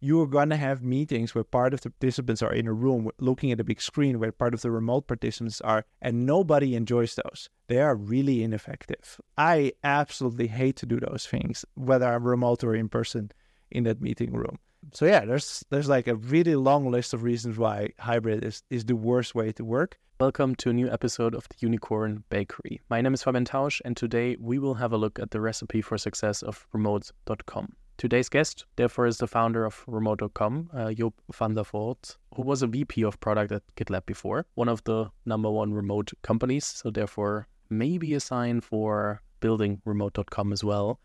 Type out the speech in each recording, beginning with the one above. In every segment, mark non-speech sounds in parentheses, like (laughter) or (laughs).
you're going to have meetings where part of the participants are in a room looking at a big screen where part of the remote participants are, and nobody enjoys those. They are really ineffective. I absolutely hate to do those things, whether I'm remote or in person in that meeting room. So yeah, there's there's like a really long list of reasons why hybrid is, is the worst way to work. Welcome to a new episode of the Unicorn Bakery. My name is Fabian Tausch, and today we will have a look at the recipe for success of remote.com. Today's guest, therefore, is the founder of remote.com, uh, Job van der Voort, who was a VP of product at GitLab before, one of the number one remote companies, so therefore maybe a sign for building remote.com as well.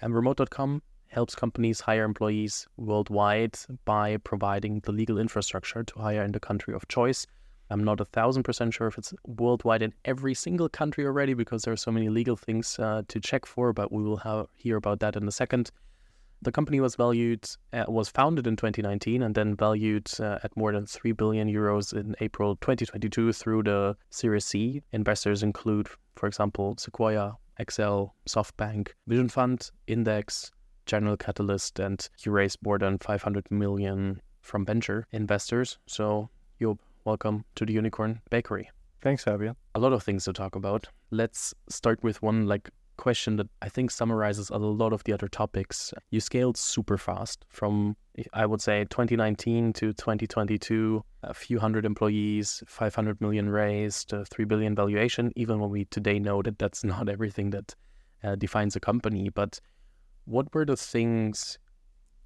And remote.com helps companies hire employees worldwide by providing the legal infrastructure to hire in the country of choice I'm not a thousand percent sure if it's worldwide in every single country already because there are so many legal things uh, to check for, but we will have, hear about that in a second. The company was valued, uh, was founded in 2019 and then valued uh, at more than 3 billion euros in April 2022 through the Series C. Investors include, for example, Sequoia, Accel, SoftBank, Vision Fund, Index, General Catalyst, and you raised more than 500 million from venture investors. So, Job, welcome to the Unicorn Bakery. Thanks, Fabian. A lot of things to talk about. Let's start with one like question that I think summarizes a lot of the other topics. You scaled super fast from I would say 2019 to 2022, a few hundred employees, 500 million raised, 3 billion valuation, even when we today know that that's (laughs) not everything that uh, defines a company, but what were the things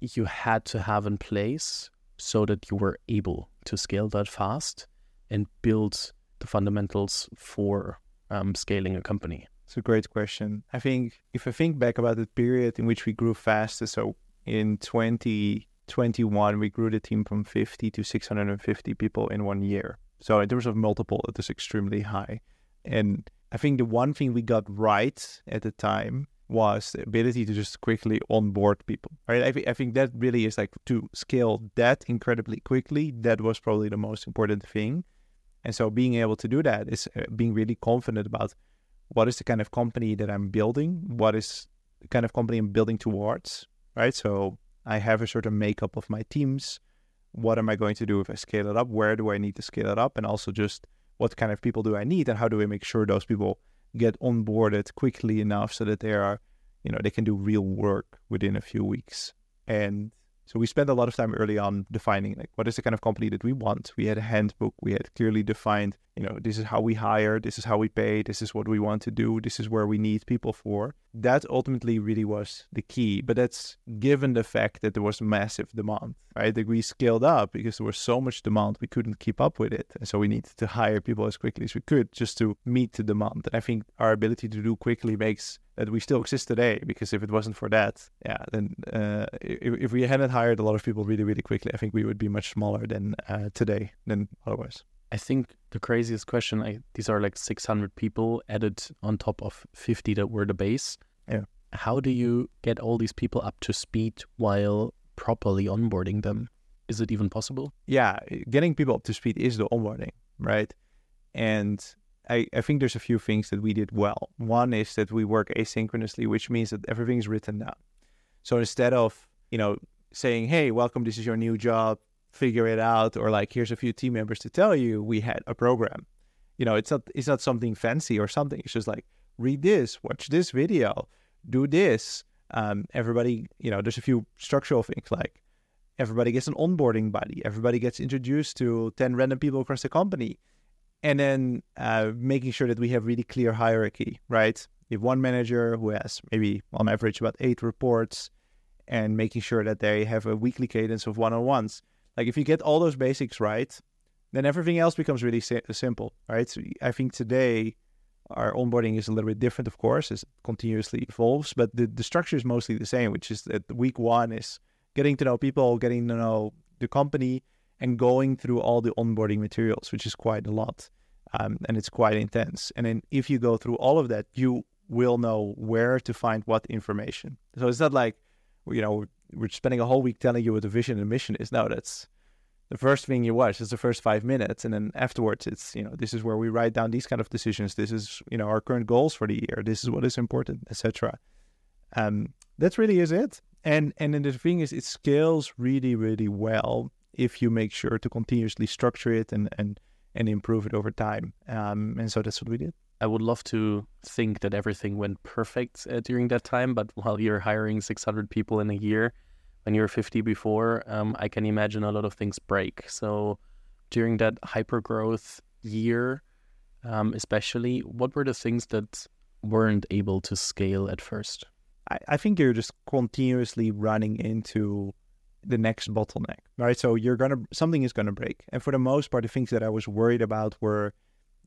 you had to have in place so that you were able to scale that fast and build the fundamentals for um, scaling a company? It's a great question. I think if I think back about the period in which we grew fast, so in 2021, we grew the team from 50 to 650 people in one year. So in terms of multiple, it is extremely high. And I think the one thing we got right at the time was the ability to just quickly onboard people. Right? I, th- I think that really is like to scale that incredibly quickly. That was probably the most important thing. And so being able to do that is uh, being really confident about what is the kind of company that I'm building, what is the kind of company I'm building towards, right? So I have a certain makeup of my teams. What am I going to do if I scale it up? Where do I need to scale it up? And also just what kind of people do I need and how do I make sure those people get onboarded quickly enough so that they are, you know, they can do real work within a few weeks. And so we spent a lot of time early on defining like what is the kind of company that we want. We had a handbook. We had clearly defined, you know, this is how we hire, this is how we pay, this is what we want to do, this is where we need people for. That ultimately really was the key. But that's given the fact that there was massive demand, right? That we scaled up because there was so much demand we couldn't keep up with it. And so we needed to hire people as quickly as we could just to meet the demand. And I think our ability to do quickly makes that we still exist today. Because if it wasn't for that, yeah, then uh, if, if, we hadn't hired a lot of people really, really quickly, I think we would be much smaller than uh, today than otherwise. I think the craziest question. I, these are like 600 people added on top of 50 that were the base. Yeah. How do you get all these people up to speed while properly onboarding them? Is it even possible? Yeah, getting people up to speed is the onboarding, right? And I, I think there's a few things that we did well. One is that we work asynchronously, which means that everything is written down. So instead of, you know, saying, hey, welcome, this is your new job, figure it out, or like, here's a few team members to tell you, we had a program. You know, it's not it's not something fancy or something. It's just like, read this, watch this video, do this. Um, everybody, you know, there's a few structural things like everybody gets an onboarding buddy, everybody gets introduced to 10 random people across the company and then uh, making sure that we have really clear hierarchy, right? You have one manager who has maybe on average about eight reports, and making sure that they have a weekly cadence of one-on-ones. Like if you get all those basics right, then everything else becomes really si- simple, right? So I think today our onboarding is a little bit different, of course, as it continuously evolves, but the, the structure is mostly the same, which is that week one is getting to know people, getting to know the company, and going through all the onboarding materials, which is quite a lot. Um, and it's quite intense. And then if you go through all of that, you will know where to find what information. So it's not like, you know, we're spending a whole week telling you what the vision and mission is. No, that's the first thing you watch is the first five minutes. And then afterwards, it's, you know, this is where we write down these kind of decisions. This is, you know, our current goals for the year. This is what is important, etc. Um, that really is it. and and then the thing is, it scales really really well if you make sure to continuously structure it and and and improve it over time. Um, and so that's what we did. I would love to think that everything went perfect uh, during that time, but while you're hiring 600 people in a year, when you're 50 before, um, I can imagine a lot of things break. So during that hyper growth year, um, especially, what were the things that weren't able to scale at first? I, I think you're just continuously running into the next bottleneck, right? So you're gonna something is gonna break, and for the most part, the things that I was worried about were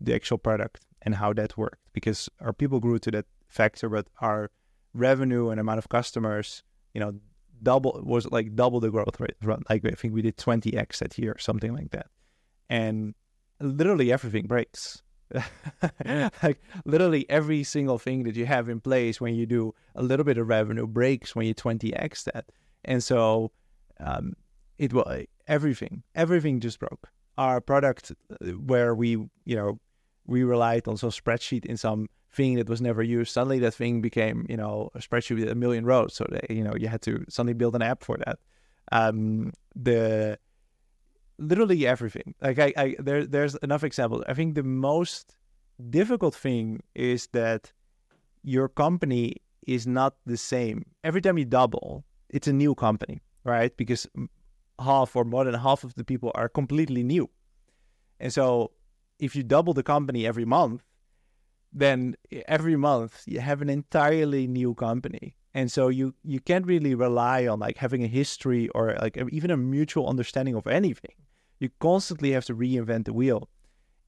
the actual product and how that worked because our people grew to that factor, but our revenue and amount of customers, you know, double was like double the growth rate. Like I think we did 20x that year, something like that, and literally everything breaks. (laughs) like literally every single thing that you have in place when you do a little bit of revenue breaks when you 20x that and so um, it was everything everything just broke our product uh, where we you know we relied on some spreadsheet in some thing that was never used suddenly that thing became you know a spreadsheet with a million rows so that you know you had to suddenly build an app for that um, the literally everything. Like I, I there there's enough examples. I think the most difficult thing is that your company is not the same. Every time you double, it's a new company, right? Because half or more than half of the people are completely new. And so if you double the company every month, then every month you have an entirely new company. And so you you can't really rely on like having a history or like even a mutual understanding of anything you constantly have to reinvent the wheel.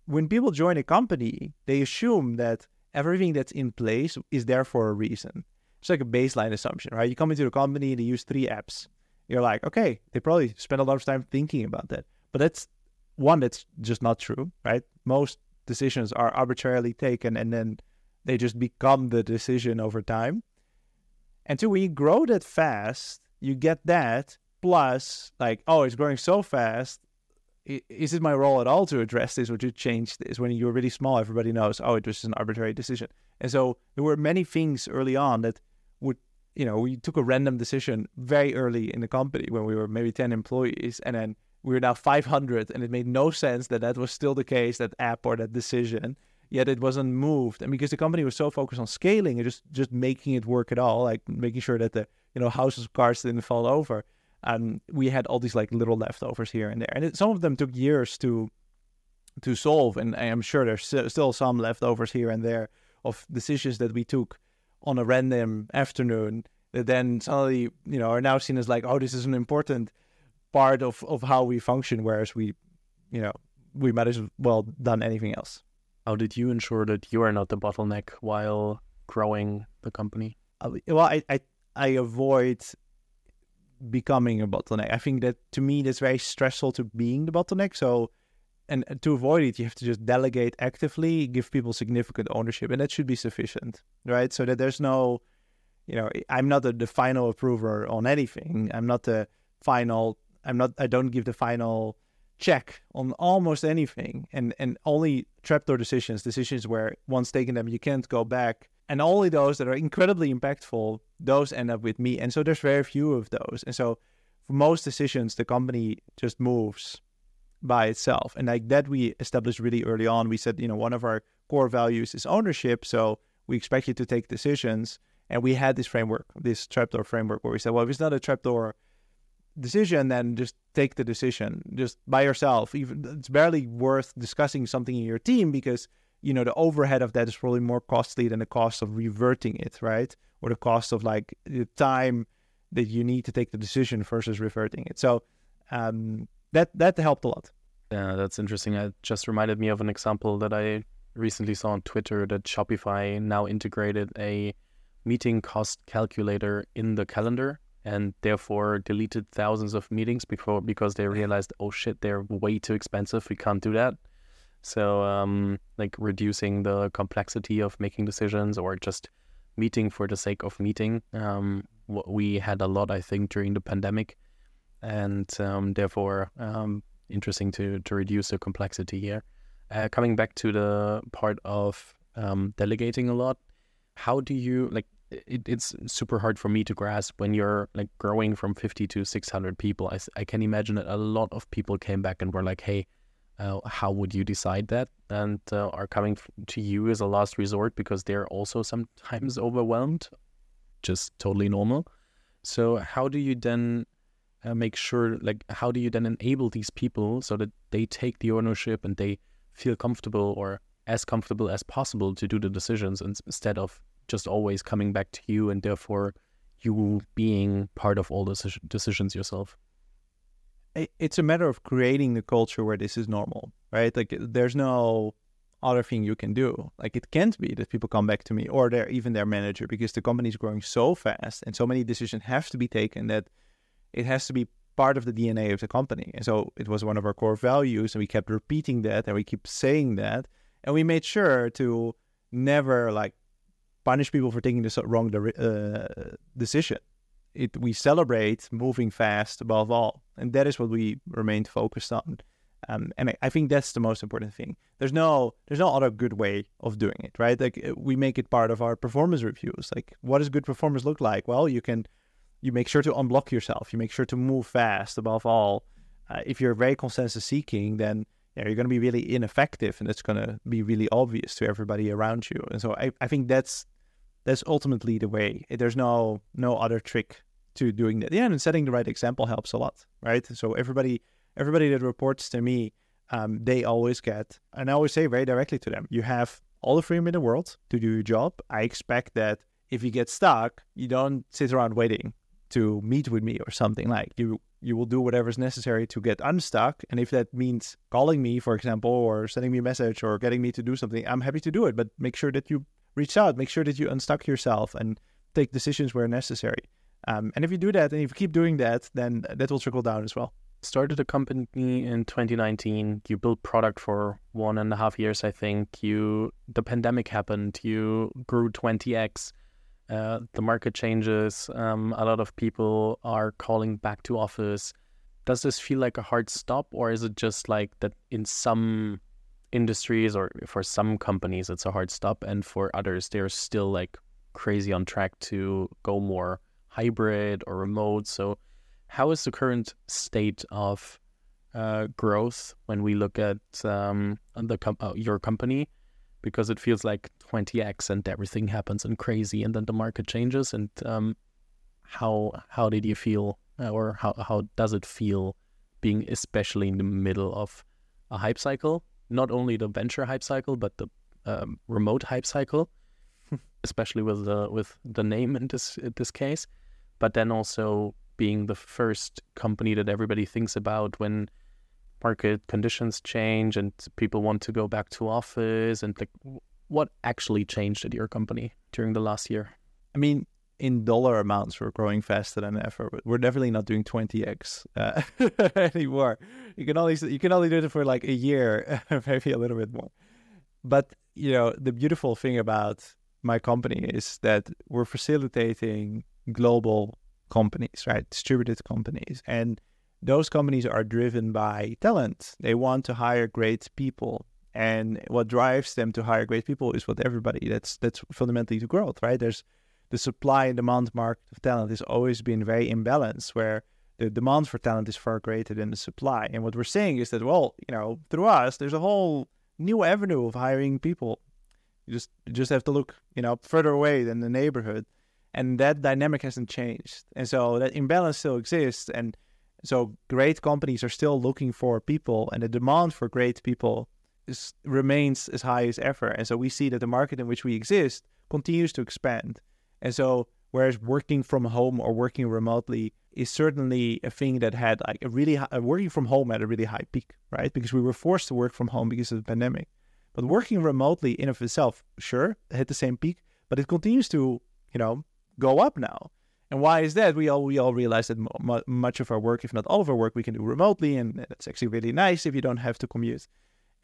When people join a company, they assume that everything that's in place is there for a reason. It's like a baseline assumption, right? You come into the company and they use three apps. You're like, okay, they probably spend a lot of time thinking about that. But that's one that's just not true, right? Most decisions are arbitrarily taken and then they just become the decision over time. And two, when you grow that fast, you get that plus like, oh, it's growing so fast is it my role at all to address this or to change this? When you're really small, everybody knows, oh, it was an arbitrary decision. And so there were many things early on that would, you know, we took a random decision very early in the company when we were maybe 10 employees and then we were now 500 and it made no sense that that was still the case, that app or that decision, yet it wasn't moved. And because the company was so focused on scaling and just, just making it work at all, like making sure that the, you know, houses of cards didn't fall over, and we had all these like little leftovers here and there, and it, some of them took years to to solve, and I am sure there's still some leftovers here and there of decisions that we took on a random afternoon that then suddenly you know are now seen as like oh this is an important part of of how we function, whereas we you know we might as well done anything else. How did you ensure that you are not the bottleneck while growing the company? Uh, well, I, I I avoid becoming a bottleneck. I think that to me that's very stressful to being the bottleneck. So and to avoid it, you have to just delegate actively, give people significant ownership, and that should be sufficient, right? So that there's no, you know, I'm not the, the final approver on anything. I'm not the final. I'm not. I don't give the final check on almost anything, and and only trapdoor decisions, decisions where once taken them, you can't go back. And only those that are incredibly impactful those end up with me. And so there's very few of those. And so for most decisions the company just moves by itself. And like that we established really early on. We said you know one of our core values is ownership. So we expect you to take decisions. And we had this framework this trapdoor framework where we said well if it's not a trapdoor decision then just take the decision just by yourself. Even it's barely worth discussing something in your team because you know the overhead of that is probably more costly than the cost of reverting it right? Or the cost of like the time that you need to take the decision versus reverting it. So um, that that helped a lot. Yeah that's interesting. It just reminded me of an example that i recently saw on twitter that shopify now integrated a meeting cost calculator in the calendar and therefore deleted thousands of meetings before because they realized oh shit they're way too expensive we can't do that so, um, like reducing the complexity of making decisions or just meeting for the sake of meeting. Um, we had a lot, I think, during the pandemic, and um, therefore um, interesting to to reduce the complexity here. Uh, coming back to the part of um, delegating a lot, how do you like? It, it's super hard for me to grasp when you're like growing from 50 to 600 people. I, I can imagine that a lot of people came back and were like, hey, uh, how would you decide that? And uh, are coming to you as a last resort because they're also sometimes (laughs) overwhelmed, just totally normal. So, how do you then uh, make sure, like, how do you then enable these people so that they take the ownership and they feel comfortable or as comfortable as possible to do the decisions instead of just always coming back to you and therefore you being part of all the decisions yourself? It's a matter of creating the culture where this is normal, right? Like there's no other thing you can do. Like it can't be that people come back to me or they're even their manager because the company is growing so fast and so many decisions have to be taken that it has to be part of the DNA of the company. And so it was one of our core values and we kept repeating that and we keep saying that. And we made sure to never like punish people for taking the wrong uh, decision. It, we celebrate moving fast above all, and that is what we remained focused on. Um, and I, I, think that's the most important thing. There's no there's no other good way of doing it, right? Like uh, we make it part of our performance reviews. Like what does good performance look like? Well, you can you make sure to unblock yourself. You make sure to move fast above all. Uh, if you're very consensus seeking, then yeah, you're going to be really ineffective, and it's going to be really obvious to everybody around you. And so I, I think that's that's ultimately the way. There's no no other trick to doing that. Yeah, and setting the right example helps a lot, right? So everybody everybody that reports to me, um, they always get, and I always say very directly to them, you have all the freedom in the world to do your job. I expect that if you get stuck, you don't sit around waiting to meet with me or something like you you will do whatever is necessary to get unstuck. And if that means calling me for example or sending me a message or getting me to do something i'm happy to do it. But make sure that you reach out. Make sure that you unstuck yourself and take decisions where necessary. Um, and if you do that and if you keep doing that then that will trickle down as well. Started a company in 2019 you built product for one and a half years i think. You the pandemic happened. You grew 20x uh, the market changes. Um, a lot of people are calling back to office. Does this feel like a hard stop, or is it just like that in some industries or for some companies it's a hard stop, and for others they're still like crazy on track to go more hybrid or remote? So, how is the current state of uh, growth when we look at um, the com- uh, your company? Because it feels like 20x and everything happens and crazy and then the market changes and um, how how did you feel uh, or how, how does it feel being especially in the middle of a hype cycle? Not only the venture hype cycle but the um, remote hype cycle (laughs) especially with the with the name in this in this case. But then also being the first company that everybody thinks about when market conditions change and people want to go back to office and like what actually changed at your company during the last year? I mean in dollar amounts we're growing faster than ever but we're definitely not doing 20x uh, (laughs) anymore. You can only you can only do it for like a year (laughs) maybe a little bit more. But you know the beautiful thing about my company is that we're facilitating global companies right? Distributed companies. And those companies are driven by talent. They want to hire great people. And what drives them to hire great people is what everybody that's that's fundamentally to growth, right? There's the supply and demand market of talent has always been very imbalanced where the demand for talent is far greater than the supply. And what we're saying is that, well, you know, through us, there's a whole new avenue of hiring people. You just you just have to look, you know, further away than the neighborhood. And that dynamic hasn't changed. And so that imbalance still exists. And so great companies are still looking for people, and the demand for great people is, remains as high as ever. And so we see that the market in which we exist continues to expand. And so whereas working from home or working remotely is certainly a thing that had like a really high, working from home at a really high peak, right? Because we were forced to work from home because of the pandemic. But working remotely in of itself, sure, hit the same peak, but it continues to, you know, go up now. And why is that? We all we all realize that much of our work, if not all of our work, we can do remotely, and that's actually really nice if you don't have to commute.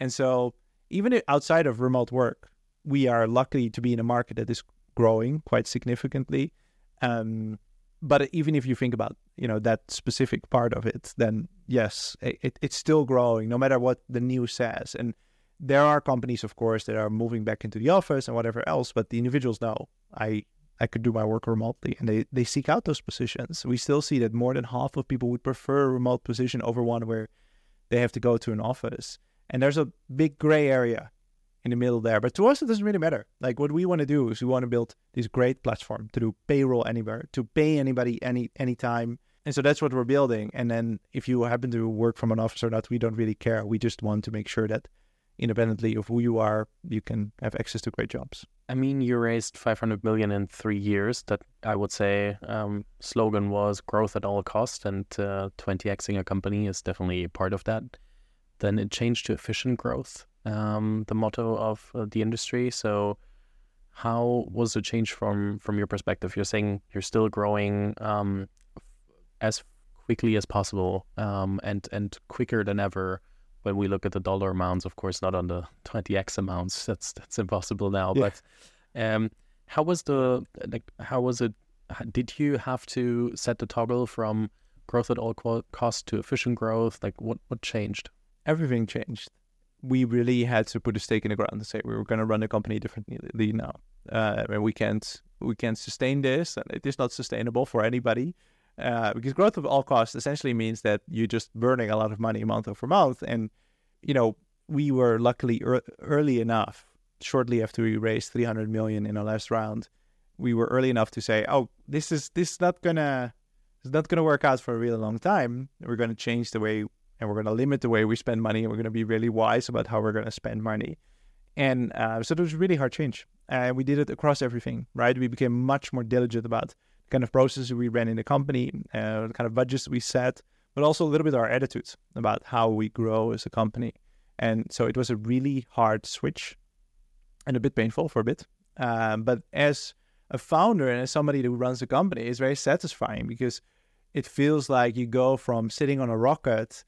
And so, even outside of remote work, we are lucky to be in a market that is growing quite significantly. Um, but even if you think about you know that specific part of it, then yes, it, it's still growing no matter what the news says. And there are companies, of course, that are moving back into the office and whatever else, but the individuals know I I could do my work remotely, and they they seek out those positions. We still see that more than half of people would prefer a remote position over one where they have to go to an office. And there's a big gray area in the middle there. But to us, it doesn't really matter. Like what we want to do is we want to build this great platform to do payroll anywhere, to pay anybody any anytime. And so that's what we're building. And then if you happen to work from an office or not, we don't really care. We just want to make sure that independently of who you are, you can have access to great jobs. I mean, you raised 500 million in three years. That I would say um, slogan was growth at all cost, and uh, 20xing a company is definitely part of that. Then it changed to efficient growth, um, the motto of uh, the industry. So, how was the change from from your perspective? You're saying you're still growing um, as quickly as possible um, and and quicker than ever when we look at the dollar amounts, of course, not on the 20x amounts. (laughs) That's that's impossible now. Yeah. But um, how was the like? How was it? Did you have to set the toggle from growth at all cost to efficient growth? Like, what what changed? Everything changed. We really had to put a stake in the ground and say we were going to run the company differently now, uh, and we can't we can't sustain this, and it is not sustainable for anybody. Uh, because growth of all costs essentially means that you're just burning a lot of money month over month. And, you know, we were luckily er- early enough, shortly after we raised 300 million in our last round, we were early enough to say, oh, this is this is not gonna it's not gonna work out for a really long time. We're gonna change the way and we're gonna limit the way we spend money, and we're gonna be really wise about how we're gonna spend money. And uh, so it was a really hard change. And uh, we did it across everything, right? We became much more diligent about kind of processes we ran in the company, uh, the kind of budgets we set, but also a little bit our attitudes about how we grow as a company. And so it was a really hard switch and a bit painful for a bit. Um, but as a founder and as somebody who runs a company, it's very satisfying because it feels like you go from sitting on a rocket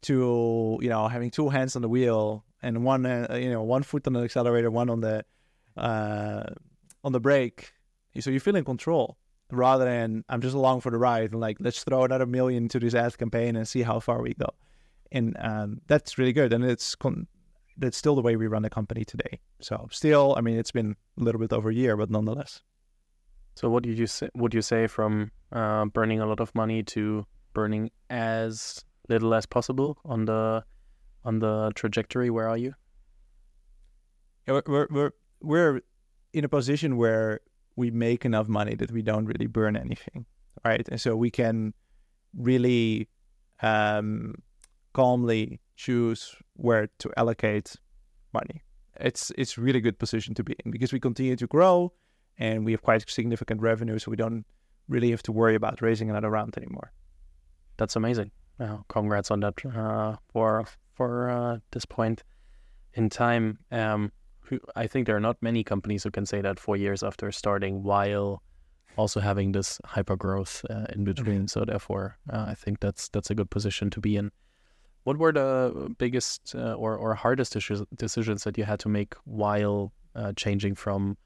to you know having two hands on the wheel and one uh, you know one foot on the accelerator, one on the uh, on the brake. So you feel in control rather than I'm just along for the ride and like let's throw another million to this ad campaign and see how far we go. And um, that's really good, and it's con- that's still the way we run the company today. So still, I mean, it's been a little bit over a year, but nonetheless. So what do you say? Would you say from uh, burning a lot of money to burning as little as possible on the on the trajectory? Where are you? Yeah, we're we're we're in a position where we make enough money that we don't really burn anything, right? And so we can really um, calmly choose where to allocate money. It's it's really good position to be in because we continue to grow and we have quite significant revenue, so we don't really have to worry about raising another round anymore. That's amazing. Uh, congrats on that uh, for for uh, this point in time. Um, I think there are not many companies who can say that four years after starting while also having this hyper growth uh, in between. Mm-hmm. So therefore, uh, I think that's that's a good position to be in. What were the biggest uh, or or hardest issues, decisions that you had to make while uh, changing from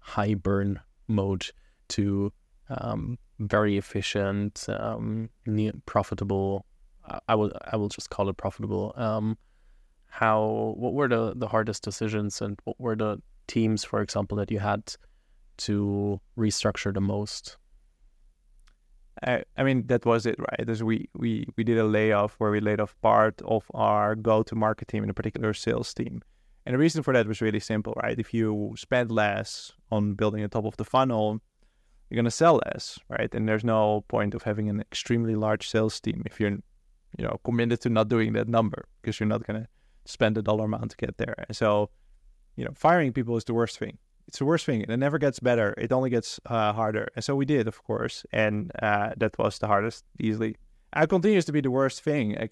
high burn mode to um, very efficient, um, profitable? I will I will just call it profitable. Um, how what were the the hardest decisions and what were the teams for example that you had to restructure the most? I, I mean that was it right? As we we we did a layoff where we laid off part of our go to market team in a particular sales team. And the reason for that was really simple right? If you spend less on building the top of the funnel you're going to sell less right? And there's no point of having an extremely large sales team if you're you know committed to not doing that number because you're not going to spend a dollar amount to get there. And so, you know, firing people is the worst thing. It's the worst thing. and It never gets better. It only gets uh, harder. And so we did, of course, and uh, that was the hardest, easily. It continues to be the worst thing. I,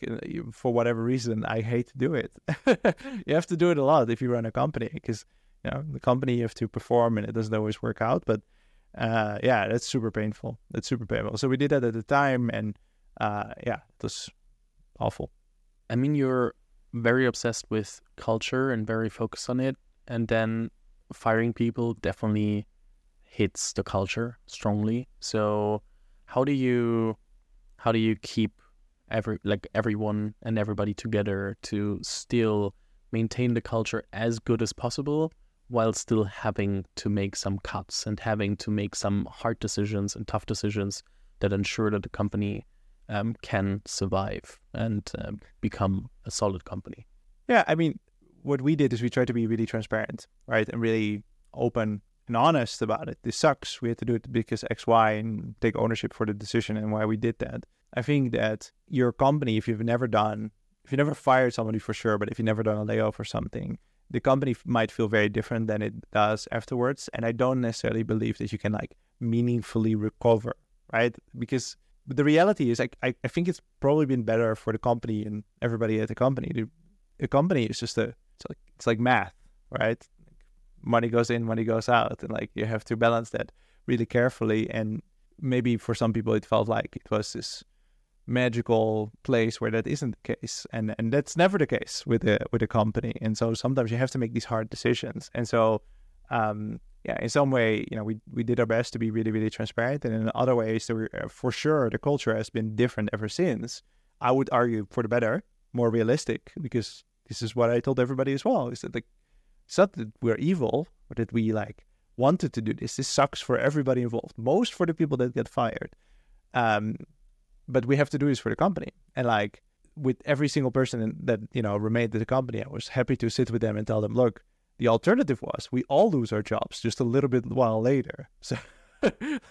for whatever reason, I hate to do it. (laughs) you have to do it a lot if you run a company because you know the company you have to perform, and it doesn't always work out. But uh, yeah, that's super painful. That's super painful. So we did that at the time, and uh, yeah, it was awful. I mean, you're very obsessed with culture and very focused on it. And then firing people definitely hits the culture strongly. So how do you how do you keep every like everyone and everybody together to still maintain the culture as good as possible while still having to make some cuts and having to make some hard decisions and tough decisions that ensure that the company um, can survive and uh, become a solid company. Yeah, I mean, what we did is we tried to be really transparent, right, and really open and honest about it. This sucks. We had to do it because X, Y, and take ownership for the decision and why we did that. I think that your company, if you've never done, if you never fired somebody for sure, but if you've never done a layoff or something, the company might feel very different than it does afterwards. And I don't necessarily believe that you can like meaningfully recover, right? Because the reality is, I, I think it's probably been better for the company and everybody at the company. The, the company is just a, it's like, it's like math, right? Money goes in, money goes out. And like, you have to balance that really carefully. And maybe for some people, it felt like it was this magical place where that isn't the case and and that's never the case with a with a company and so sometimes you have to make these hard decisions and so um yeah in some way you know we we did our best to be really really transparent and in other ways there were, uh, for sure the culture has been different ever since. I would argue for the better more realistic because this is what i told everybody as well is that it's not that we're evil or that we like wanted to do this. This sucks for everybody involved most for the people that get fired. Um but we have to do this for the company. And like with every single person that you know remained at the company, I was happy to sit with them and tell them, look, the alternative was we all lose our jobs just a little bit while later. (laughs) So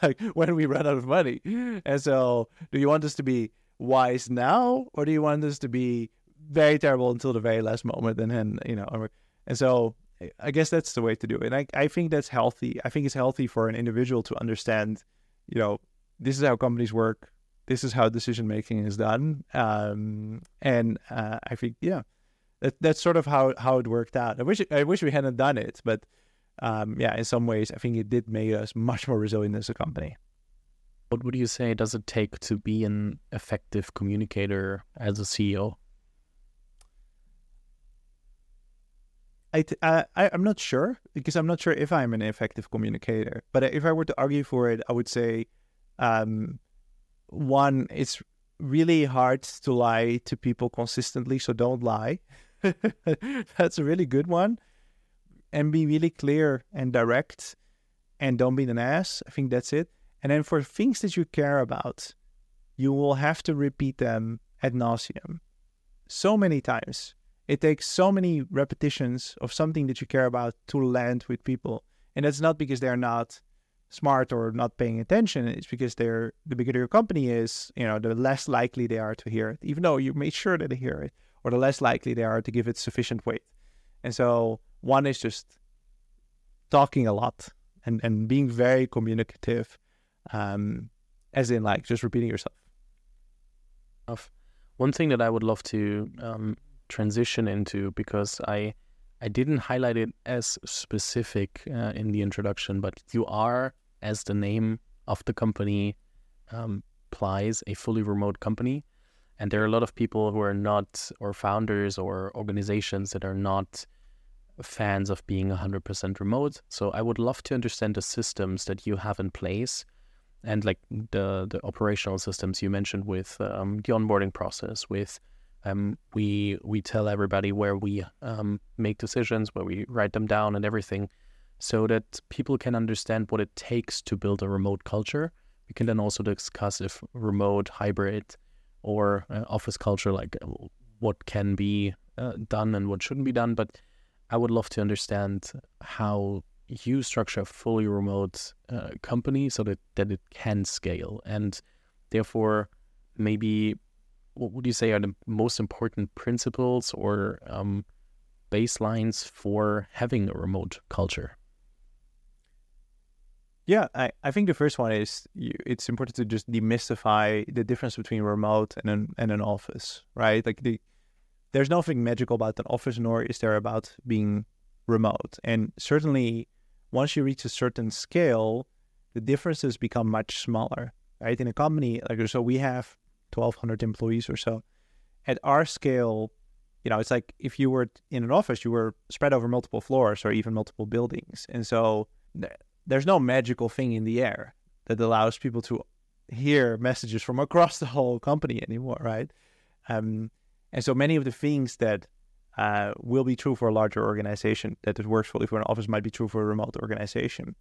like when we run out of money. And so do you want us to be wise now or do you want us to be very terrible until the very last moment and then you know and so I guess that's the way to do it. And I, I think that's healthy. I think it's healthy for an individual to understand, you know, this is how companies work this is how decision making is done. Um, and uh, I think, yeah, that, that's sort of how, how it worked out. I wish I wish we hadn't done it, but um, yeah, in some ways, I think it did make us much more resilient as a company. What would you say does it take to be an effective communicator as a CEO? I, t- uh, I I'm not sure because I'm not sure if I'm an effective communicator. But if I were to argue for it, I would say um, one, it's really hard to lie to people consistently, so don't lie. (laughs) That's a really good one. And be really clear and direct and don't be an ass. I think that's it. And then for things that you care about, you will have to repeat them ad nauseum so many times. It takes so many repetitions of something that you care about to land with people. And that's not because they're not smart or not paying attention, it's because they're the bigger your company is, you know, the less likely they are to hear it, even though you made sure that they hear it, or the less likely they are to give it sufficient weight. And so one is just talking a lot and, and being very communicative, um, as in like just repeating yourself. One thing that I would love to um, transition into because I I didn't highlight it as specific uh, in the introduction, but you are, as the name of the company um, implies, a fully remote company. And there are a lot of people who are not, or founders or organizations that are not fans of being 100% remote. So I would love to understand the systems that you have in place and like the, the operational systems you mentioned with um, the onboarding process, with um, we we tell everybody where we um, make decisions, where we write them down, and everything, so that people can understand what it takes to build a remote culture. We can then also discuss if remote, hybrid, or uh, office culture, like uh, what can be uh, done and what shouldn't be done. But I would love to understand how you structure a fully remote uh, company so that, that it can scale and therefore maybe what would you say are the most important principles or um, baselines for having a remote culture? Yeah, I, I think the first one is you, it's important to just demystify the difference between remote and an and an office, right? Like the there's nothing magical about an office, nor is there about being remote. And certainly, once you reach a certain scale, the differences become much smaller, right? In a company like so, we have 1,200 employees or so. At our scale, you know, it's like if you were in an office, you were spread over multiple floors or even multiple buildings. And so there's no magical thing in the air that allows people to hear messages from across the whole company anymore, right? Um, and so many of the things that uh, will be true for a larger organization. That it works fully for an office might be true for a remote organization.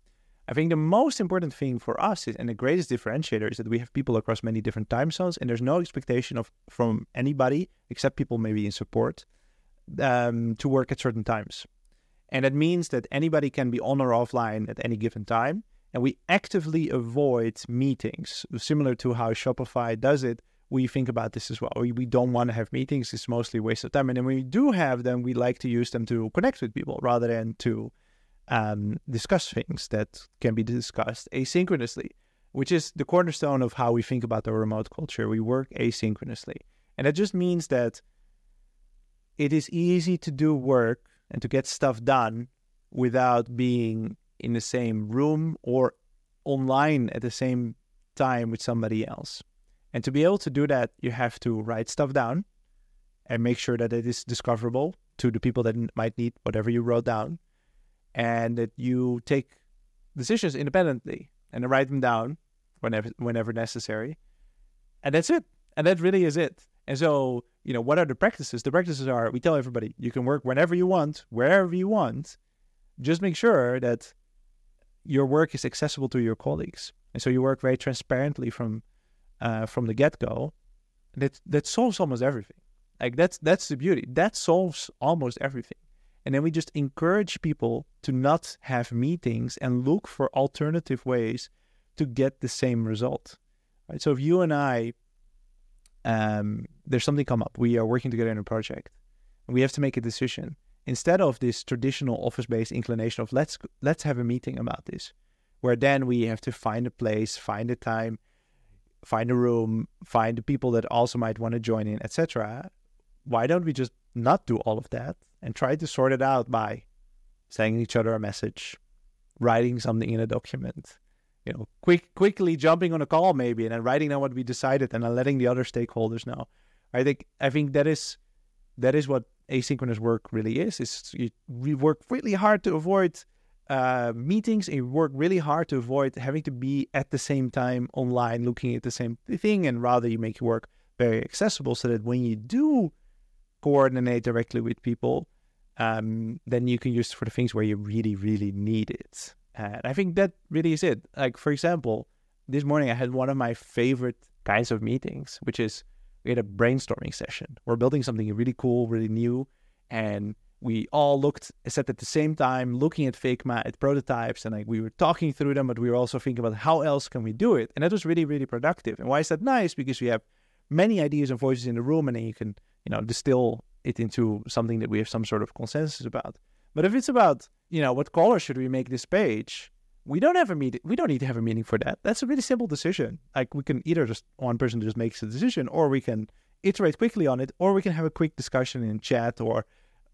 I think the most important thing for us is, and the greatest differentiator is that we have people across many different time zones, and there's no expectation of from anybody except people maybe in support um, to work at certain times. And that means that anybody can be on or offline at any given time. And we actively avoid meetings, similar to how Shopify does it. We think about this as well. We, don't want to have meetings, it's mostly a waste of time. And then when we do have them, we like to use them to connect with people rather than to um, discuss things that can be discussed asynchronously, which is the cornerstone of how we think about the remote culture. We work asynchronously. And that just means that it is easy to do work and to get stuff done without being in the same room or online at the same time with somebody else. And to be able to do that, you have to write stuff down and make sure that it is discoverable to the people that might need whatever you wrote down and that you take decisions independently and write them down whenever whenever necessary. And that's it. And that really is it. And so, you know, what are the practices? The practices are we tell everybody you can work whenever you want, wherever you want. Just make sure that your work is accessible to your colleagues. And so you work very transparently from uh, from the get go. That that solves almost everything. Like that's that's the beauty. That solves almost everything. And then we just encourage people to not have meetings and look for alternative ways to get the same result. Right. So if you and I, um, there's something come up, we are working together in a project, and we have to make a decision. Instead of this traditional office-based inclination of let's let's have a meeting about this, where then we have to find a place, find a time, find a room, find the people that also might want to join in, etc. Why don't we just not do all of that and try to sort it out by sending each other a message, writing something in a document, you know, quick quickly jumping on a call maybe and then writing down what we decided and then letting the other stakeholders know. I think I think that is that is what asynchronous work really is. Is we work really hard to avoid uh, meetings and work really hard to avoid having to be at the same time online looking at the same thing and rather you make your work very accessible so that when you do coordinate directly with people um, then you can use it for the things where you really, really need it. And I think that really is it. Like, for example, this morning I had one of my favorite kinds of meetings, which is we had a brainstorming session. We're building something really cool, really new. And we all looked, sat at the same time, looking at Figma, at prototypes, and like we were talking through them, but we were also thinking about how else can we do it. And that was really, really productive. And why is that nice? Because we have many ideas and voices in the room, and then you can, you know, distill it into something that we have some sort of consensus about. But if it's about, you know, what color should we make this page, we don't have a meeting. We don't need to have a meeting for that. That's a really simple decision. Like we can either just one person just makes a decision, or we can iterate quickly on it, or we can have a quick discussion in chat or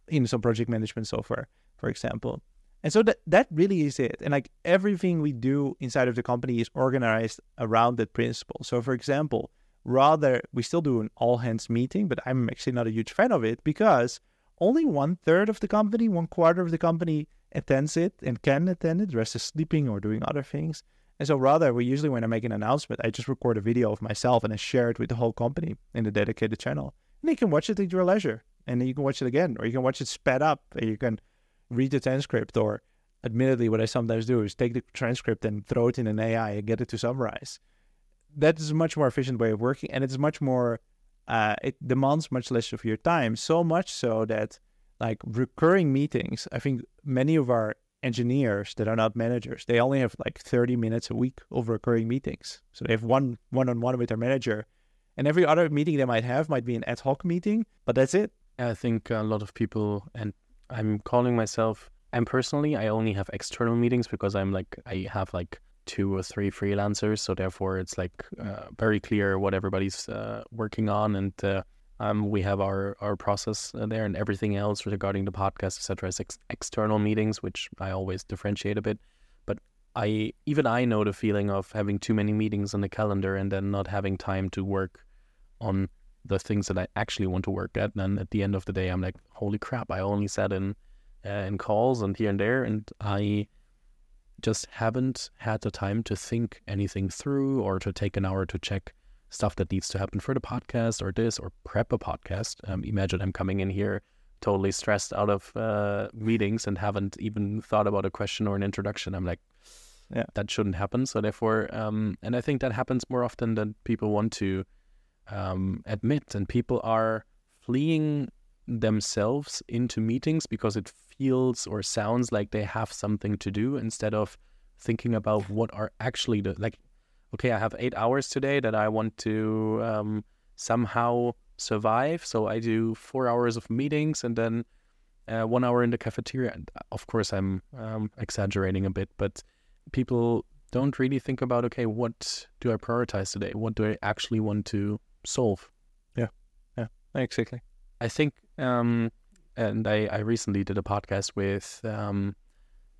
in some project management software, for example. And so that that really is it. And like everything we do inside of the company is organized around that principle. So for example, Rather, we still do an all hands meeting, but I'm actually not a huge fan of it because only one third of the company, one quarter of the company attends it and can attend it. The rest is sleeping or doing other things. And so, rather, we usually, when I make an announcement, I just record a video of myself and I share it with the whole company in the dedicated channel. And you can watch it at your leisure. And then you can watch it again, or you can watch it sped up, and you can read the transcript. Or, admittedly, what I sometimes do is take the transcript and throw it in an AI and get it to summarize that is a much more efficient way of working and it's much more uh, it demands much less of your time so much so that like recurring meetings i think many of our engineers that are not managers they only have like 30 minutes a week of recurring meetings. So they have one one-on-one with their manager. And every other meeting they might have might be an ad hoc meeting but that's it. I think a lot of people and i'm calling myself i'm personally i only have external meetings because i'm like i have like two or three freelancers, so therefore it's like uh, very clear what everybody's uh, working on, and uh, um, we have our our process uh, there, and everything else regarding the podcast, etc., is ex- external meetings, which I always differentiate a bit. But I even I know the feeling of having too many meetings on the calendar and then not having time to work on the things that I actually want to work at. And then at the end of the day, I'm like, holy crap! I only sat in uh, in calls and here and there, and I just haven't had the time to think anything through or to take an hour to check stuff that needs to happen for the podcast or this or prep a podcast. Um, imagine I'm coming in here totally stressed out of uh, meetings and haven't even thought about a question or an introduction. I'm like, Yeah. that shouldn't happen. So therefore, um, and I think that happens more often than people want to um, admit, and people are fleeing themselves into meetings because it feels or sounds like they have something to do instead of thinking about what are actually the like okay i have eight hours today that i want to um, somehow survive. So i do four hours of meetings and then uh, one hour in the cafeteria. And uh, of course i'm um, exaggerating a bit but people don't really think about okay what do i prioritize today? What do i actually want to solve? Yeah, yeah, Exactly. I think, um, and I, I recently did a podcast with um,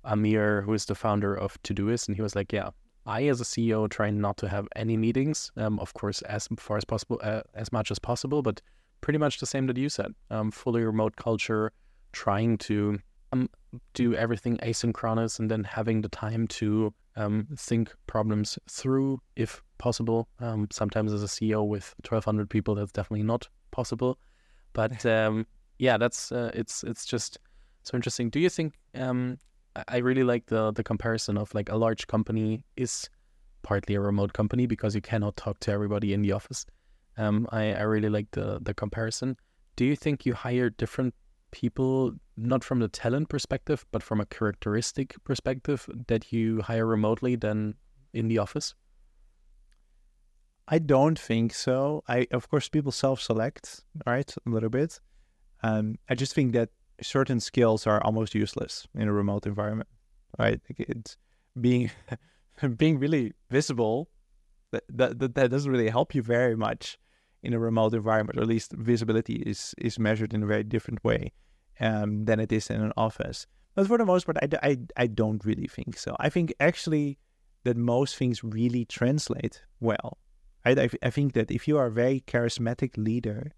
Amir, who is the founder of Todoist, and he was like, "Yeah, I as a CEO try not to have any meetings, um, of course, as far as possible, uh, as much as possible, but pretty much the same that you said. Um, fully remote culture, trying to um, do everything asynchronous, and then having the time to um, think problems through, if possible. Um, sometimes as a CEO with 1,200 people, that's definitely not possible. But (laughs) um, yeah, that's uh, it's it's just so interesting. Do you think? I- I really like the the comparison of like a large company is partly a remote company because you cannot talk to everybody in the office. Um, I I really like the the comparison. Do you think you hire different people not from the talent perspective, but from a characteristic perspective that you hire remotely than in the office? I don't think so. I of course people self-select, right, a little bit. Um, I just think that certain skills are almost useless in a remote environment, right? It's being (laughs) being really visible. That, that that doesn't really help you very much in a remote environment. Or at least visibility is is measured in a very different way um, than it is in an office. But for the most part, I, I, I don't really think so. I think actually that most things really translate well. Right? I, I think that if you are a very charismatic leader,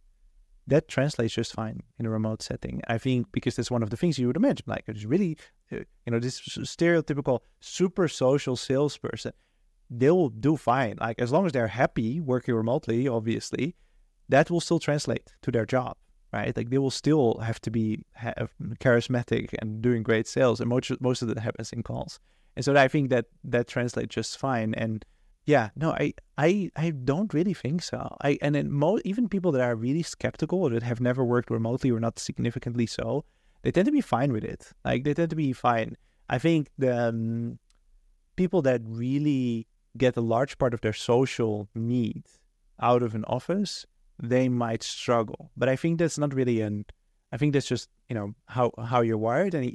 that translates just fine in a remote setting. I think because that's one of the things you would imagine, like it's really, uh, you know, this stereotypical super social salesperson, they'll do fine. Like as long as they're happy working remotely, obviously, that will still translate to their job, right? Like they will still have to be ha- charismatic and doing great sales, and most most of that happens in calls. And so I think that that translates just fine. And yeah, no, I, I, I don't really think so. I and then mo- even people that are really skeptical or that have never worked remotely or not significantly so, they tend to be fine with it. Like they tend to be fine. I think the um, people that really get a large part of their social need out of an office, they might struggle. But I think that's not really an. I think that's just you know how how you're wired, and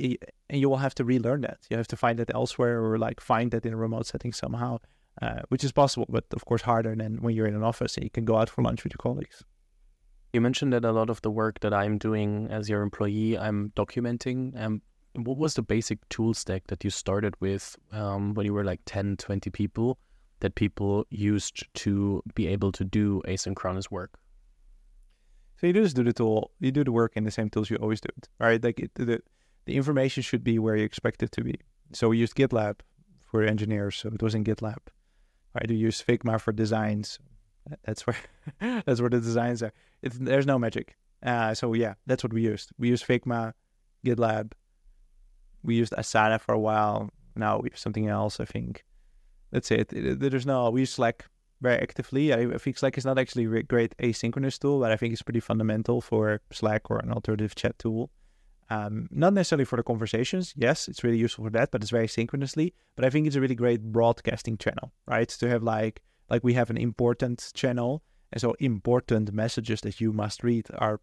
and you will have to relearn that. You have to find that elsewhere, or like find that in a remote setting somehow uh, which is possible, but of course harder than when you're in an office and you can go out for lunch with your colleagues. You mentioned that a lot of the work that I'm doing as your employee, I'm documenting. Um, what was the basic tool stack that you started with um, when you were like 10, 20 people that people used to be able to do asynchronous work? So you just do the tool, you do the work in the same tools you always do it, right? Like it, the the information should be where you expect it to be. So we used GitLab for engineers, so it was in GitLab. Right, do use Figma for designs. That's where (laughs) that's where the designs are. It's, there's no magic. Uh, so yeah, that's what we used. We used Figma, GitLab. We used Asana for a while. Now we have something else. I think that's it. there's no. We use Slack very actively. I, I think Slack is not actually a great asynchronous tool, but I think it's pretty fundamental for Slack or an alternative chat tool. Um, not necessarily for the conversations. Yes, it's really useful for that, but it's very synchronously. But I think it's a really great broadcasting channel, right? To have like like we have an important channel, and so important messages that you must read are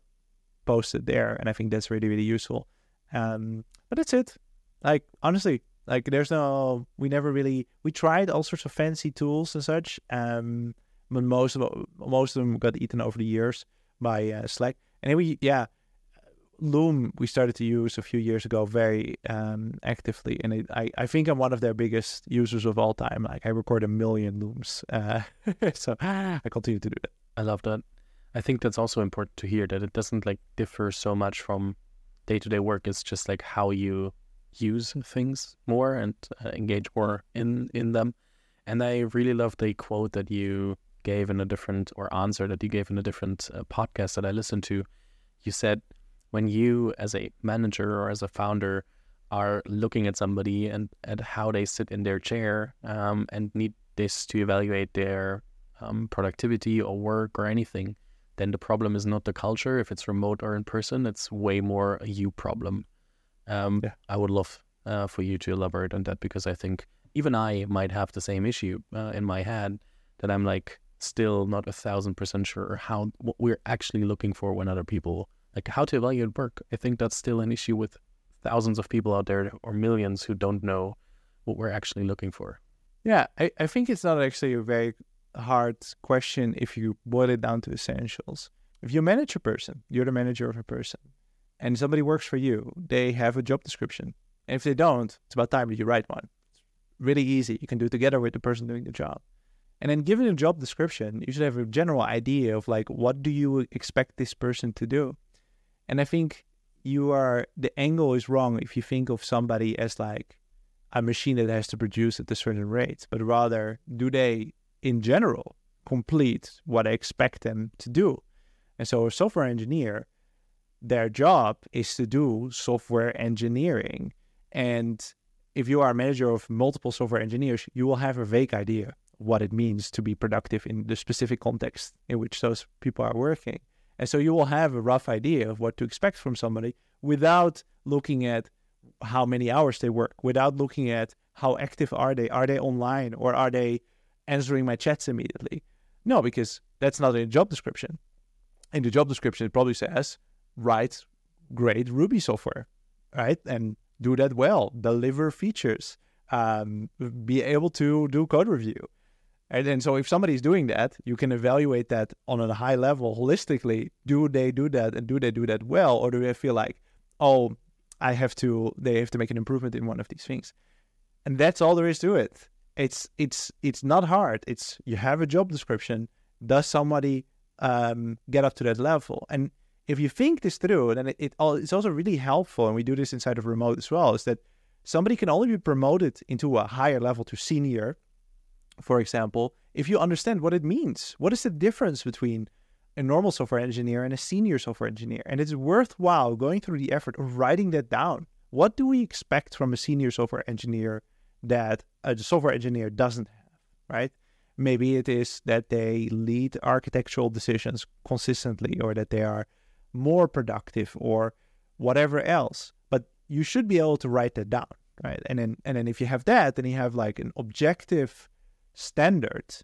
posted there, and I think that's really really useful. Um, but that's it. Like honestly, like there's no we never really we tried all sorts of fancy tools and such. Um, but most of most of them got eaten over the years by uh, Slack. And then we yeah Loom we started to use a few years ago very um, actively, and it, I I think I'm one of their biggest users of all time. Like I record a million Looms, uh, (laughs) so I continue to do that. I love that. I think that's also important to hear that it doesn't like differ so much from day to day work. It's just like how you use things more and uh, engage more in in them. And I really love the quote that you gave in a different or answer that you gave in a different uh, podcast that I listened to. You said when you, as a manager or as a founder, are looking at somebody and at how they sit in their chair um, and need this to evaluate their um, productivity or work or anything, then the problem is not the culture. If it's remote or in person, it's way more a you problem. Um, yeah. I would love uh, for you to elaborate on that because I think even I might have the same issue uh, in my head that I'm like still not a thousand percent sure how what we're actually looking for when other people like how to evaluate work. I think that's still an issue with thousands of people out there or millions who don't know what we're actually looking for. Yeah, I, I think it's not actually a very hard question if you boil it down to essentials. If you manage a person, you're the manager of a person, and somebody works for you, they have a job description. And if they don't, it's about time that you write one. It's really easy. You can do it together with the person doing the job. And then given a job description, you should have a general idea of like what do you expect this person to do? And I think you are the angle is wrong if you think of somebody as like a machine that has to produce at a certain rate, but rather do they in general complete what I expect them to do? And so a software engineer, their job is to do software engineering. And if you are a manager of multiple software engineers, you will have a vague idea what it means to be productive in the specific context in which those people are working. And so you will have a rough idea of what to expect from somebody without looking at how many hours they work, without looking at how active are they? Are they online or are they answering my chats immediately? No, because that's not in the job description. In the job description, it probably says, write great Ruby software, right? And do that well, deliver features, um, be able to do code review. And then, so if somebody's doing that, you can evaluate that on a high level holistically. Do they do that and do they do that well? Or do they feel like, oh, I have to, they have to make an improvement in one of these things? And that's all there is to it. It's, it's, it's not hard. It's, you have a job description. Does somebody um, get up to that level? And if you think this through, then it, it all, it's also really helpful. And we do this inside of remote as well, is that somebody can only be promoted into a higher level to senior for example, if you understand what it means, what is the difference between a normal software engineer and a senior software engineer? And it's worthwhile going through the effort of writing that down. What do we expect from a senior software engineer that a software engineer doesn't have, right? Maybe it is that they lead architectural decisions consistently or that they are more productive or whatever else. But you should be able to write that down, right? And then and then if you have that, then you have like an objective standard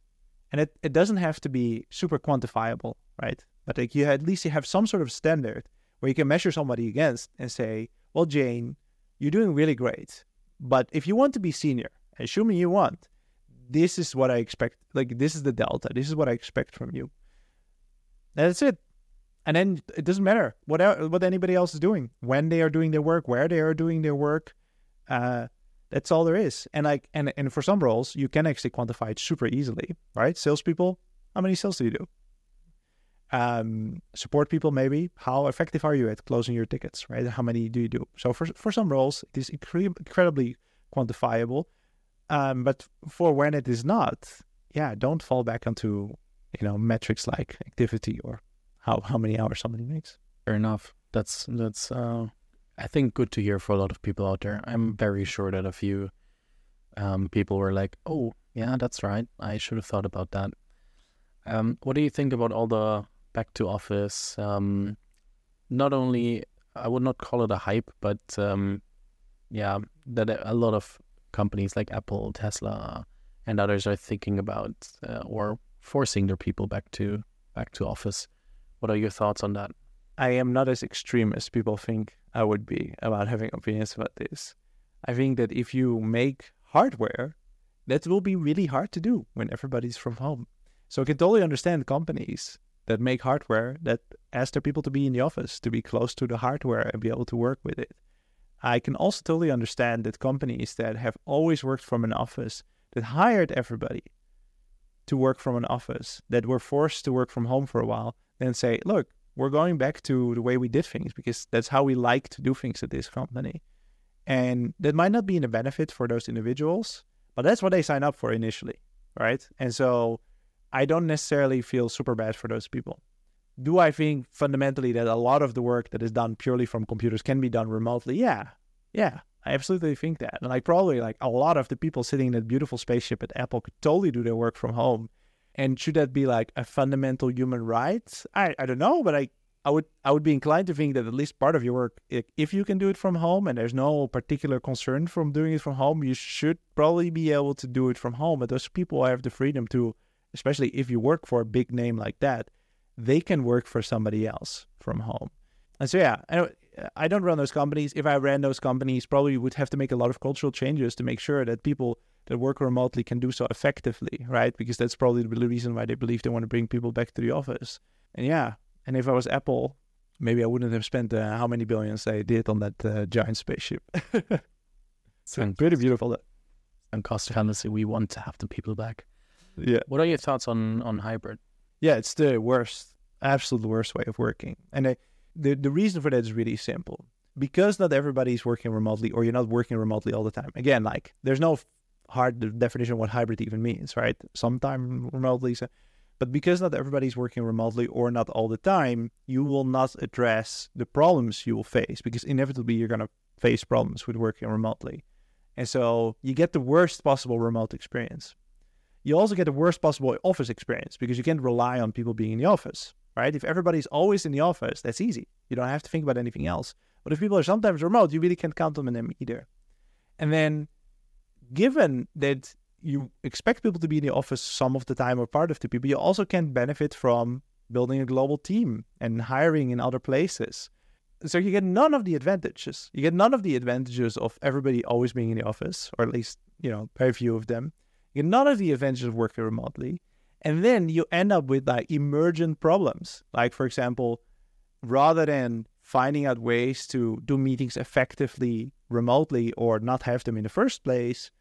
and it, it doesn't have to be super quantifiable right? But like you at least you have some sort of standard where you can measure somebody against and say well jane you're doing really great but if you want to be senior assuming you want this is what i expect like this is the delta this is what i expect from you. That's it. And then it doesn't matter what what anybody else is doing when they are doing their work where they are doing their work uh, that's all there is. And like and and for some roles, you can actually quantify it super easily, right? Salespeople, how many sales do you do? Um, support people, maybe. How effective are you at closing your tickets, right? How many do you do? So for for some roles, it is incre- incredibly quantifiable. Um, but for when it is not, yeah, don't fall back onto you know metrics like activity or how how many hours somebody makes. Fair enough. That's that's uh, I think good to hear for a lot of people out there. I'm very sure that a few um, people were like, "Oh, yeah, that's right. I should have thought about that." Um, what do you think about all the back to office? Um, not only I would not call it a hype, but um, yeah, that a lot of companies like Apple, Tesla, and others are thinking about uh, or forcing their people back to back to office. What are your thoughts on that? I am not as extreme as people think I would be about having opinions about this. I think that if you make hardware, that will be really hard to do when everybody's from home. So I can totally understand companies that make hardware that ask their people to be in the office, to be close to the hardware and be able to work with it. I can also totally understand that companies that have always worked from an office, that hired everybody to work from an office, that were forced to work from home for a while, then say, look, we're going back to the way we did things because that's how we like to do things at this company. And that might not be in a benefit for those individuals, but that's what they sign up for initially, right? And so I don't necessarily feel super bad for those people. do I think fundamentally that a lot of the work that is done purely from computers can be done remotely? Yeah, yeah, I absolutely think that. And like probably like a lot of the people sitting in that beautiful spaceship at Apple could totally do their work from home. And should that be like a fundamental human right? I, I don't know, but I, I would I would be inclined to think that at least part of your work, if you can do it from home and there's no particular concern from doing it from home, you should probably be able to do it from home. But those people have the freedom to, especially if you work for a big name like that, they can work for somebody else from home. And so yeah, I, I don't run those companies. If I ran those companies, probably would have to make a lot of cultural changes to make sure that people that work remotely can do so effectively, right? Because that's probably the reason why they believe they want to bring people back to the office. And yeah, and if I was Apple, maybe I wouldn't have spent uh, how many billions they did on that uh, giant spaceship. (laughs) so pretty beautiful. And cost fallacy, we want to have the people back. Yeah. What are your thoughts on on hybrid? Yeah, it's the worst, absolute worst way of working. And uh, the the reason for that is really simple. Because not everybody's working remotely, or you're not working remotely all the time. Again, like there's no hard definition of what hybrid even means, right? Sometime remotely, so, but because not everybody's working remotely or not all the time, you will not address the problems you will face because inevitably you're going to face problems with working remotely. And so you get the worst possible remote experience. You also get the worst possible office experience because you can't rely on people being in the office, right? If everybody's always in the office, that's easy. You don't have to think about anything else. But if people are sometimes remote, you really can't count on them either. And then given that you expect people to be in the office some of the time or part of the people, you also can benefit from building a global team and hiring in other places. So you get none of the advantages. You get none of the advantages of everybody always being in the office, or at least, you know, very few of them. You get none of the advantages of working remotely. And then you end up with like emergent problems. Like, for example, rather than finding out ways to do meetings effectively remotely or not have them in the first place,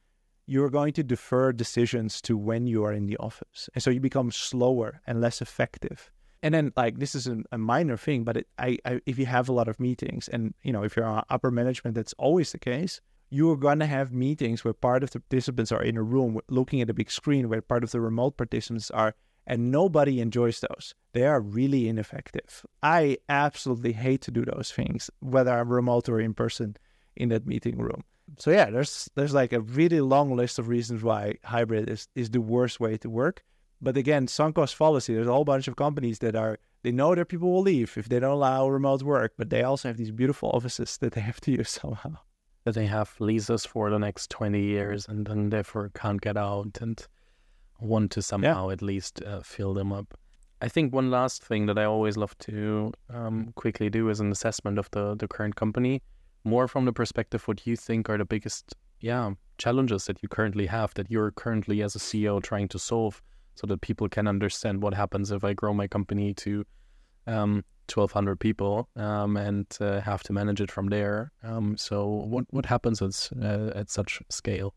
you're going to defer decisions to when you are in the office. And so you become slower and less effective. And then, like, this is a, a minor thing, but it, I, I, if you have a lot of meetings and, you know, if you're on upper management, that's always the case. You're going to have meetings where part of the participants are in a room looking at a big screen, where part of the remote participants are, and nobody enjoys those. They are really ineffective. I absolutely hate to do those things, whether I'm remote or in person in that meeting room so yeah, there's there's like a really long list of reasons why hybrid is is the worst way to work. But again, sunk cost fallacy. There's a whole bunch of companies that are they know their people will leave if they don't allow remote work, but they also have these beautiful offices that they have to use (laughs) somehow. That they have leases for the next twenty years and then therefore can't get out and want to somehow yeah. at least uh, fill them up. I think one last thing that I always love to um, quickly do is an assessment of the the current company more from the perspective what you think are the biggest yeah challenges that you currently have that you're currently as a ceo trying to solve so that people can understand what happens if i grow my company to um, 1200 people um, and uh, have to manage it from there. Um, so what what happens at, uh, at such scale?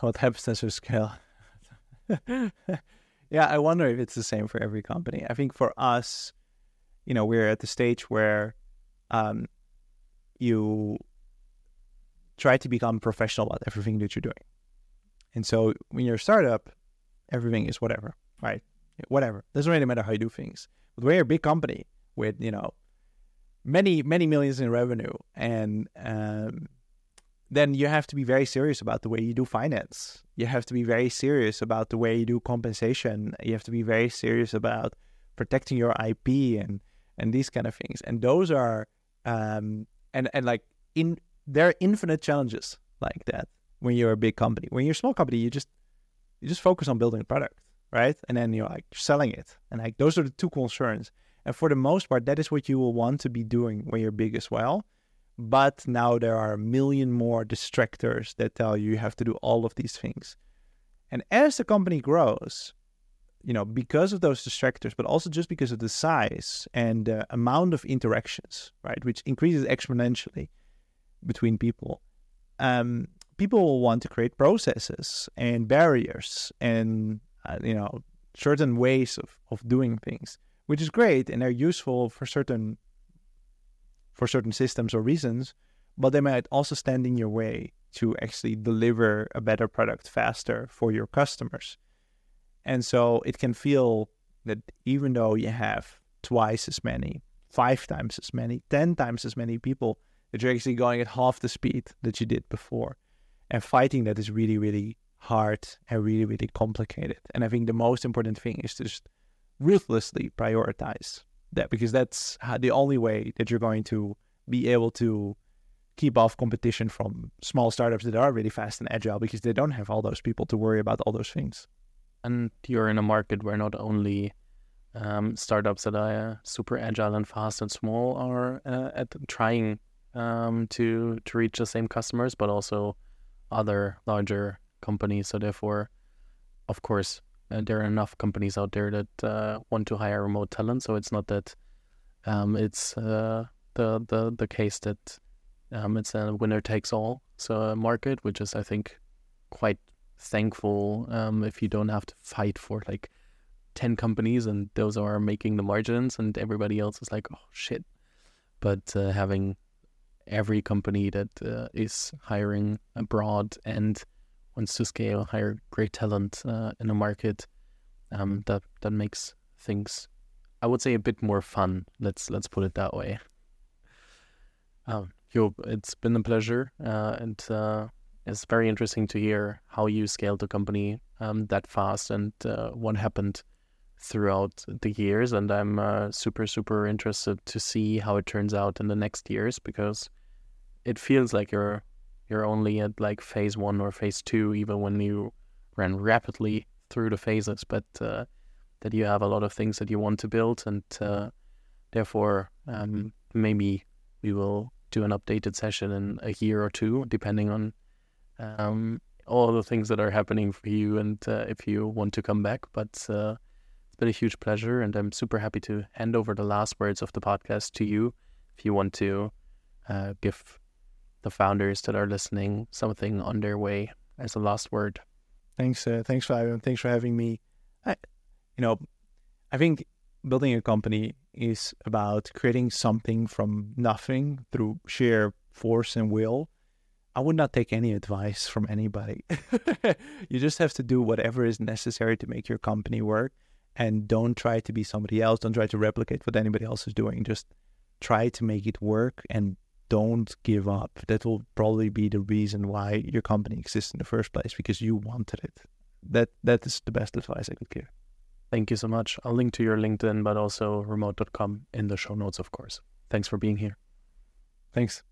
What happens at such scale? (laughs) Yeah i wonder if it's the same for every company. I think for us you know we're at the stage where um, you try to become professional about everything that you're doing. And so when you're a startup, everything is whatever, right? Whatever. Doesn't really matter how you do things. But when you're a big company with, you know, many, many millions in revenue, and um, then you have to be very serious about the way you do finance. You have to be very serious about the way you do compensation. You have to be very serious about protecting your IP and and these kind of things. And those are um, and and like in there are infinite challenges like that when you're a big company. When you're a small company, you just you just focus on building a product, right? And then you're like selling it, and like those are the two concerns. And for the most part, that is what you will want to be doing when you're big as well. But now there are a million more distractors that tell you you have to do all of these things. And as the company grows, you know, because of those distractors, but also just because of the size and the amount of interactions, right, which increases exponentially between people, um, people will want to create processes and barriers and, uh, you know, certain ways of, of doing things, which is great and they're useful for certain for certain systems or reasons, but they might also stand in your way to actually deliver a better product faster for your customers. And so it can feel that even though you have twice as many, five times as many, ten times as many people that you're actually going at half the speed that you did before. And fighting that is really, really hard and really, really complicated. And I think the most important thing is to just ruthlessly prioritize that because that's the only way that you're going to be able to keep off competition from small startups that are really fast and agile because they don't have all those people to worry about all those things. And you're in a market where not only um, startups that are super agile and fast and small are uh, at trying um, to to reach the same customers, but also other larger companies. So therefore, of course, uh, there are enough companies out there that uh, want to hire remote talent. So it's not that um, it's uh, the the the case that um, it's a winner takes all so market, which is I think quite thankful um, if you don't have to fight for like 10 companies and those are making the margins and everybody else is like oh shit. But uh, having every company that uh, is hiring abroad and wants to scale hire great talent uh, in a market um, that that makes things I would say a bit more fun. Let's let's put it that way. Um, it's been a pleasure uh, and uh, it's very interesting to hear how you scaled the company um, that fast and uh, what happened throughout the years. And I'm uh, super, super interested to see how it turns out in the next years because it feels like you're you're only at like phase one or phase two, even when you ran rapidly through the phases. But uh, that you have a lot of things that you want to build, and uh, therefore um, maybe we will do an updated session in a year or two, depending on um, all the things that are happening for you and uh, if you want to come back. But uh, it's been a huge pleasure, and I'm super happy to hand over the last words of the podcast to you. If you want to uh, give the founders that are listening something on their way as a last word. Thanks, uh, thanks for having, thanks for having me. I, you know, I think building a company is about creating something from nothing through sheer force and will. I would not take any advice from anybody. (laughs) you just have to do whatever is necessary to make your company work and don't try to be somebody else. Don't try to replicate what anybody else is doing. Just try to make it work and don't give up. That will probably be the reason why your company exists in the first place because you wanted it. That that is the best advice I could give. Thank you so much. I'll link to your LinkedIn, but also remote.com in the show notes, of course. Thanks for being here. Thanks.